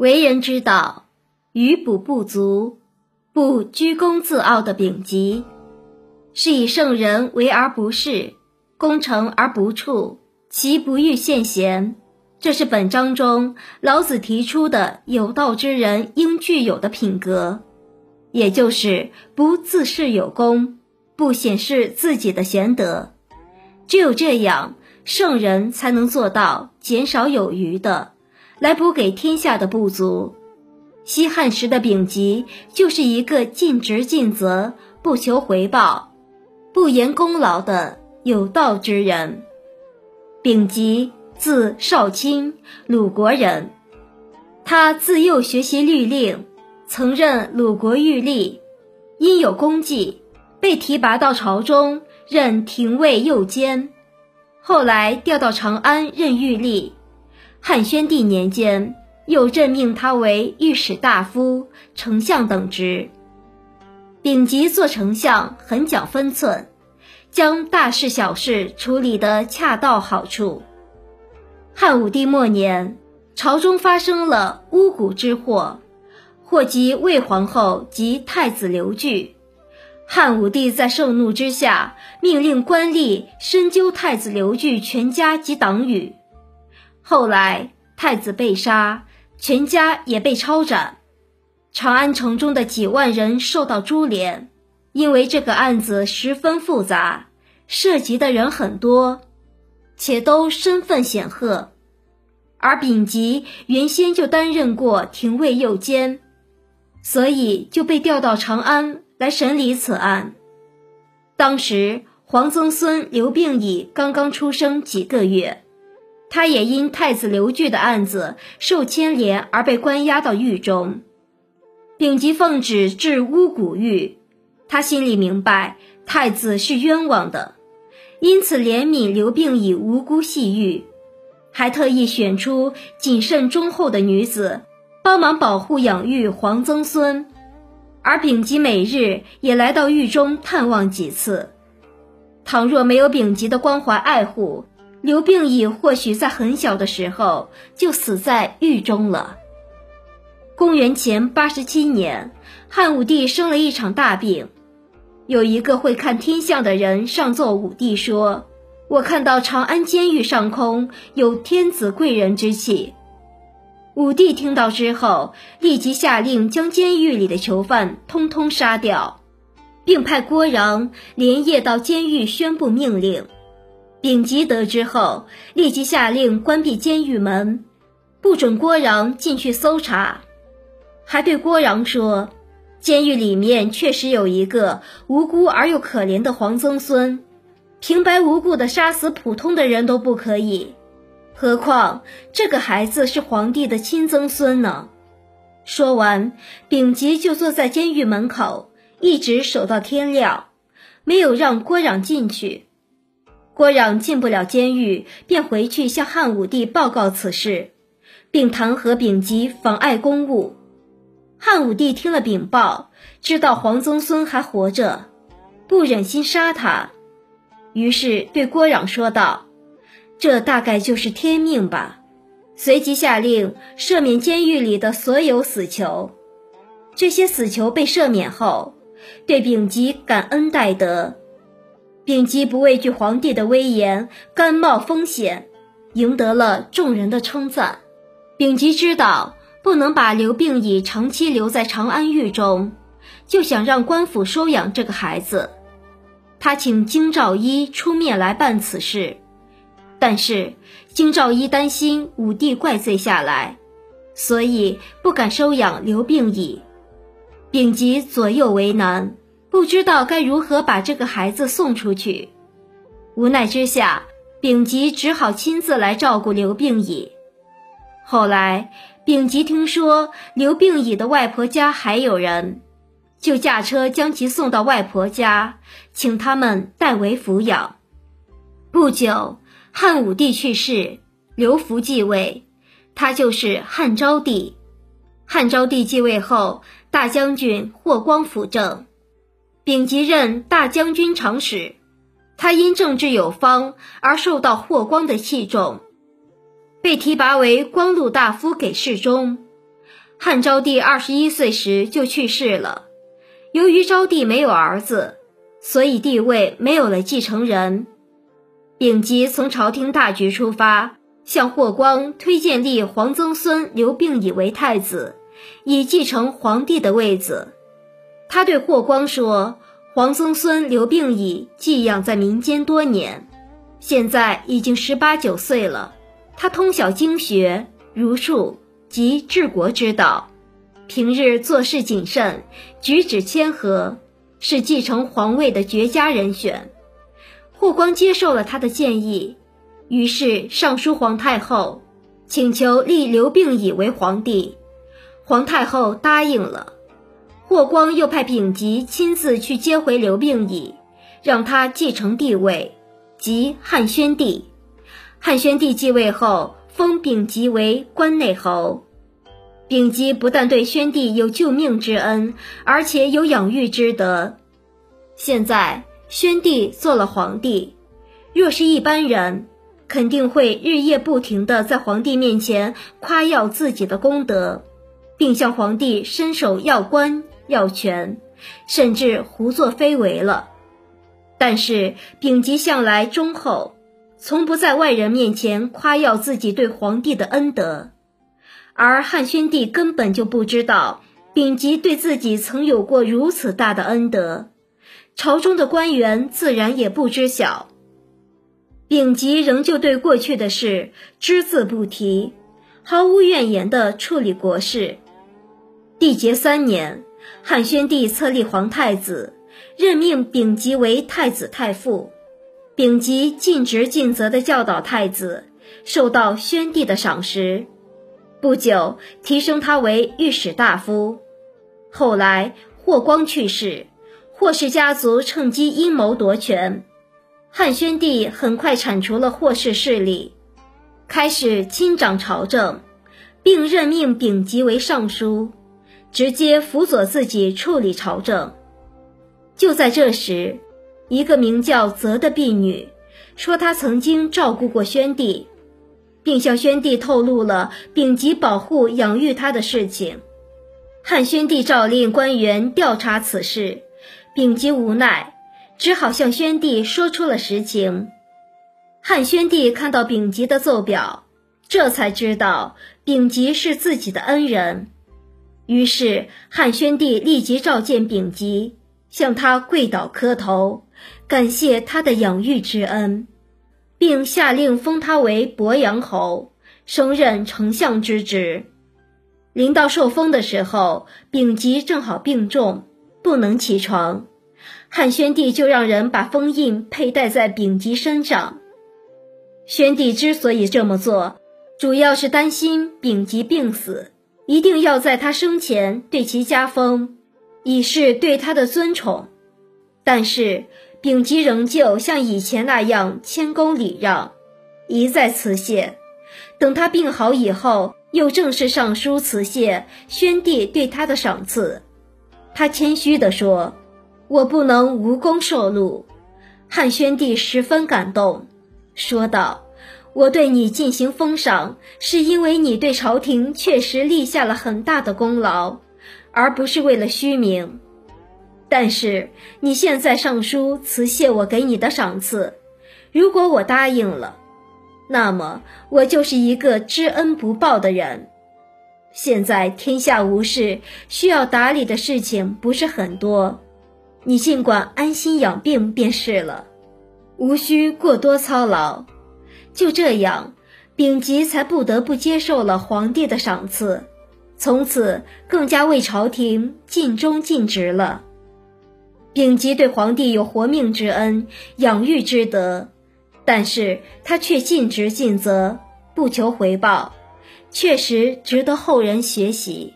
为人之道，余补不足，不居功自傲的丙吉，是以圣人为而不恃，功成而不处，其不欲献贤。这是本章中老子提出的有道之人应具有的品格，也就是不自恃有功，不显示自己的贤德。只有这样，圣人才能做到减少有余的。来补给天下的不足。西汉时的丙吉就是一个尽职尽责、不求回报、不言功劳的有道之人。丙吉，字少卿，鲁国人。他自幼学习律令，曾任鲁国御吏，因有功绩，被提拔到朝中任廷尉右监，后来调到长安任御吏。汉宣帝年间，又任命他为御史大夫、丞相等职。丙吉做丞相很讲分寸，将大事小事处理得恰到好处。汉武帝末年，朝中发生了巫蛊之祸，祸及魏皇后及太子刘据。汉武帝在盛怒之下，命令官吏深究太子刘据全家及党羽。后来，太子被杀，全家也被抄斩，长安城中的几万人受到株连。因为这个案子十分复杂，涉及的人很多，且都身份显赫。而丙吉原先就担任过廷尉右监，所以就被调到长安来审理此案。当时，皇曾孙刘病已刚刚出生几个月。他也因太子刘据的案子受牵连而被关押到狱中。丙吉奉旨治巫蛊狱，他心里明白太子是冤枉的，因此怜悯刘病已无辜系狱，还特意选出谨慎忠厚的女子帮忙保护养育皇曾孙。而丙吉每日也来到狱中探望几次。倘若没有丙吉的关怀爱护，刘病已或许在很小的时候就死在狱中了。公元前八十七年，汉武帝生了一场大病。有一个会看天象的人上奏武帝说：“我看到长安监狱上空有天子贵人之气。”武帝听到之后，立即下令将监狱里的囚犯通通杀掉，并派郭壤连夜到监狱宣布命令。丙吉得知后，立即下令关闭监狱门，不准郭壤进去搜查，还对郭壤说：“监狱里面确实有一个无辜而又可怜的皇曾孙，平白无故的杀死普通的人都不可以，何况这个孩子是皇帝的亲曾孙呢？”说完，丙吉就坐在监狱门口，一直守到天亮，没有让郭壤进去。郭壤进不了监狱，便回去向汉武帝报告此事，并弹劾丙吉妨碍公务。汉武帝听了禀报，知道黄宗孙还活着，不忍心杀他，于是对郭壤说道：“这大概就是天命吧。”随即下令赦免监狱里的所有死囚。这些死囚被赦免后，对丙吉感恩戴德。丙吉不畏惧皇帝的威严，甘冒风险，赢得了众人的称赞。丙吉知道不能把刘病已长期留在长安狱中，就想让官府收养这个孩子。他请京兆尹出面来办此事，但是京兆尹担心武帝怪罪下来，所以不敢收养刘病已。丙吉左右为难。不知道该如何把这个孩子送出去，无奈之下，丙吉只好亲自来照顾刘病已。后来，丙吉听说刘病已的外婆家还有人，就驾车将其送到外婆家，请他们代为抚养。不久，汉武帝去世，刘福继位，他就是汉昭帝。汉昭帝继位后，大将军霍光辅政。丙吉任大将军长史，他因政治有方而受到霍光的器重，被提拔为光禄大夫给事中。汉昭帝二十一岁时就去世了。由于昭帝没有儿子，所以帝位没有了继承人。丙吉从朝廷大局出发，向霍光推荐立皇曾孙刘病已为太子，以继承皇帝的位子。他对霍光说：“皇曾孙刘病已寄养在民间多年，现在已经十八九岁了。他通晓经学、儒术及治国之道，平日做事谨慎，举止谦和，是继承皇位的绝佳人选。”霍光接受了他的建议，于是上书皇太后，请求立刘病已为皇帝。皇太后答应了。霍光又派丙吉亲自去接回刘病已，让他继承帝位，即汉宣帝。汉宣帝继位后，封丙吉为关内侯。丙吉不但对宣帝有救命之恩，而且有养育之德。现在。宣帝做了皇帝，若是一般人，肯定会日夜不停地在皇帝面前夸耀自己的功德，并向皇帝伸手要官要权，甚至胡作非为了。但是丙吉向来忠厚，从不在外人面前夸耀自己对皇帝的恩德，而汉宣帝根本就不知道丙吉对自己曾有过如此大的恩德。朝中的官员自然也不知晓。丙吉仍旧对过去的事只字不提，毫无怨言地处理国事。缔结三年，汉宣帝册立皇太子，任命丙吉为太子太傅。丙吉尽职尽责地教导太子，受到宣帝的赏识。不久，提升他为御史大夫。后来，霍光去世。霍氏家族趁机阴谋夺权，汉宣帝很快铲除了霍氏势力，开始亲掌朝政，并任命丙吉为尚书，直接辅佐自己处理朝政。就在这时，一个名叫泽的婢女说，她曾经照顾过宣帝，并向宣帝透露了丙吉保护养育她的事情。汉宣帝诏令官员调查此事。丙吉无奈，只好向宣帝说出了实情。汉宣帝看到丙吉的奏表，这才知道丙吉是自己的恩人。于是汉宣帝立即召见丙吉，向他跪倒磕头，感谢他的养育之恩，并下令封他为鄱阳侯，升任丞相之职。临到受封的时候，丙吉正好病重。不能起床，汉宣帝就让人把封印佩戴在丙吉身上。宣帝之所以这么做，主要是担心丙吉病死，一定要在他生前对其加封，以示对他的尊崇。但是丙吉仍旧像以前那样谦恭礼让，一再辞谢。等他病好以后，又正式上书辞谢宣帝对他的赏赐。他谦虚地说：“我不能无功受禄。”汉宣帝十分感动，说道：“我对你进行封赏，是因为你对朝廷确实立下了很大的功劳，而不是为了虚名。但是你现在上书辞谢我给你的赏赐，如果我答应了，那么我就是一个知恩不报的人。”现在天下无事，需要打理的事情不是很多，你尽管安心养病便是了，无需过多操劳。就这样，丙吉才不得不接受了皇帝的赏赐，从此更加为朝廷尽忠尽职了。丙吉对皇帝有活命之恩、养育之德，但是他却尽职尽责，不求回报。确实值得后人学习。